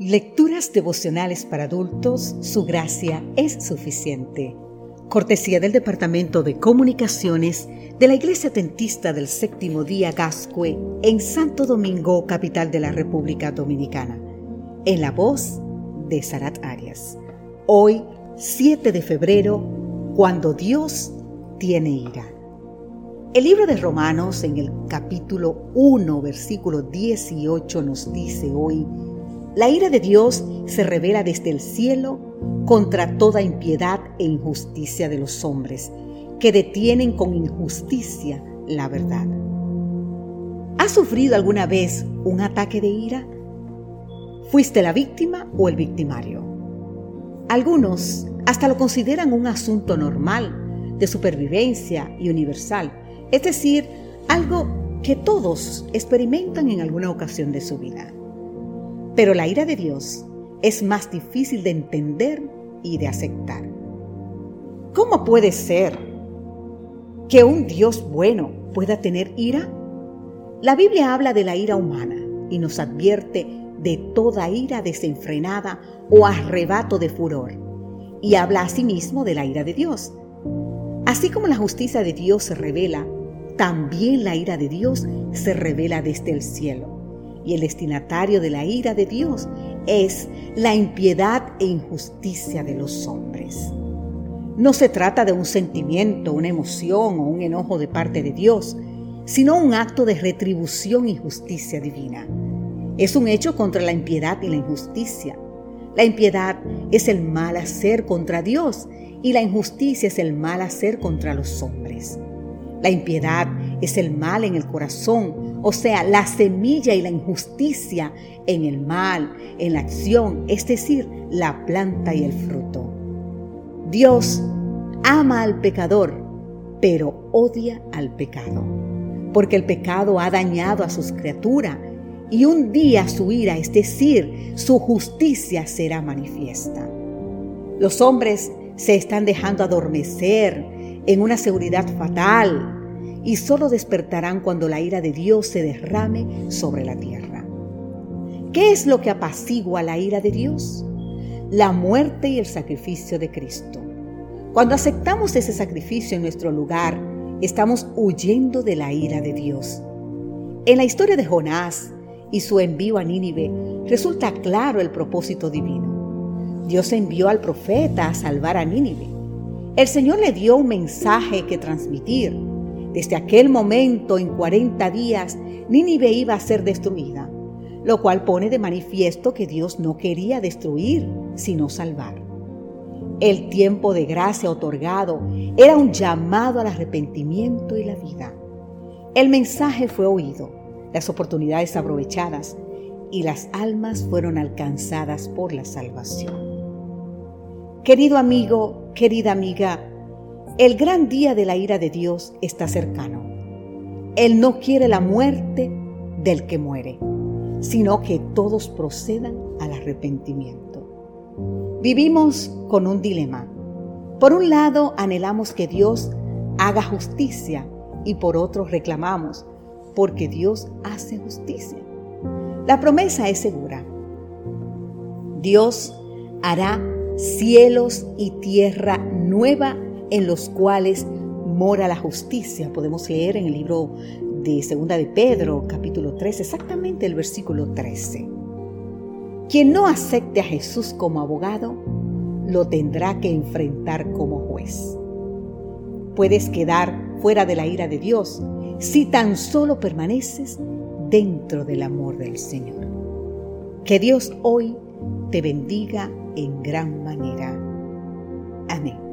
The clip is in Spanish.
Lecturas devocionales para adultos, su gracia es suficiente. Cortesía del Departamento de Comunicaciones de la Iglesia Tentista del Séptimo Día Gascue en Santo Domingo, capital de la República Dominicana. En la voz de Sarat Arias. Hoy, 7 de febrero, cuando Dios tiene ira. El libro de Romanos en el capítulo 1, versículo 18 nos dice hoy, la ira de Dios se revela desde el cielo contra toda impiedad e injusticia de los hombres, que detienen con injusticia la verdad. ¿Has sufrido alguna vez un ataque de ira? ¿Fuiste la víctima o el victimario? Algunos hasta lo consideran un asunto normal, de supervivencia y universal, es decir, algo que todos experimentan en alguna ocasión de su vida. Pero la ira de Dios es más difícil de entender y de aceptar. ¿Cómo puede ser que un Dios bueno pueda tener ira? La Biblia habla de la ira humana y nos advierte de toda ira desenfrenada o arrebato de furor, y habla asimismo de la ira de Dios. Así como la justicia de Dios se revela, también la ira de Dios se revela desde el cielo y el destinatario de la ira de Dios es la impiedad e injusticia de los hombres. No se trata de un sentimiento, una emoción o un enojo de parte de Dios, sino un acto de retribución y justicia divina. Es un hecho contra la impiedad y la injusticia. La impiedad es el mal hacer contra Dios y la injusticia es el mal hacer contra los hombres. La impiedad es el mal en el corazón o sea, la semilla y la injusticia en el mal, en la acción, es decir, la planta y el fruto. Dios ama al pecador, pero odia al pecado, porque el pecado ha dañado a sus criaturas y un día su ira, es decir, su justicia será manifiesta. Los hombres se están dejando adormecer en una seguridad fatal, y solo despertarán cuando la ira de Dios se derrame sobre la tierra. ¿Qué es lo que apacigua la ira de Dios? La muerte y el sacrificio de Cristo. Cuando aceptamos ese sacrificio en nuestro lugar, estamos huyendo de la ira de Dios. En la historia de Jonás y su envío a Nínive resulta claro el propósito divino. Dios envió al profeta a salvar a Nínive. El Señor le dio un mensaje que transmitir desde aquel momento, en 40 días, Nínive iba a ser destruida, lo cual pone de manifiesto que Dios no quería destruir, sino salvar. El tiempo de gracia otorgado era un llamado al arrepentimiento y la vida. El mensaje fue oído, las oportunidades aprovechadas y las almas fueron alcanzadas por la salvación. Querido amigo, querida amiga, el gran día de la ira de Dios está cercano. Él no quiere la muerte del que muere, sino que todos procedan al arrepentimiento. Vivimos con un dilema. Por un lado, anhelamos que Dios haga justicia y por otro reclamamos porque Dios hace justicia. La promesa es segura. Dios hará cielos y tierra nueva en los cuales mora la justicia. Podemos leer en el libro de Segunda de Pedro, capítulo 3, exactamente el versículo 13. Quien no acepte a Jesús como abogado, lo tendrá que enfrentar como juez. Puedes quedar fuera de la ira de Dios si tan solo permaneces dentro del amor del Señor. Que Dios hoy te bendiga en gran manera. Amén.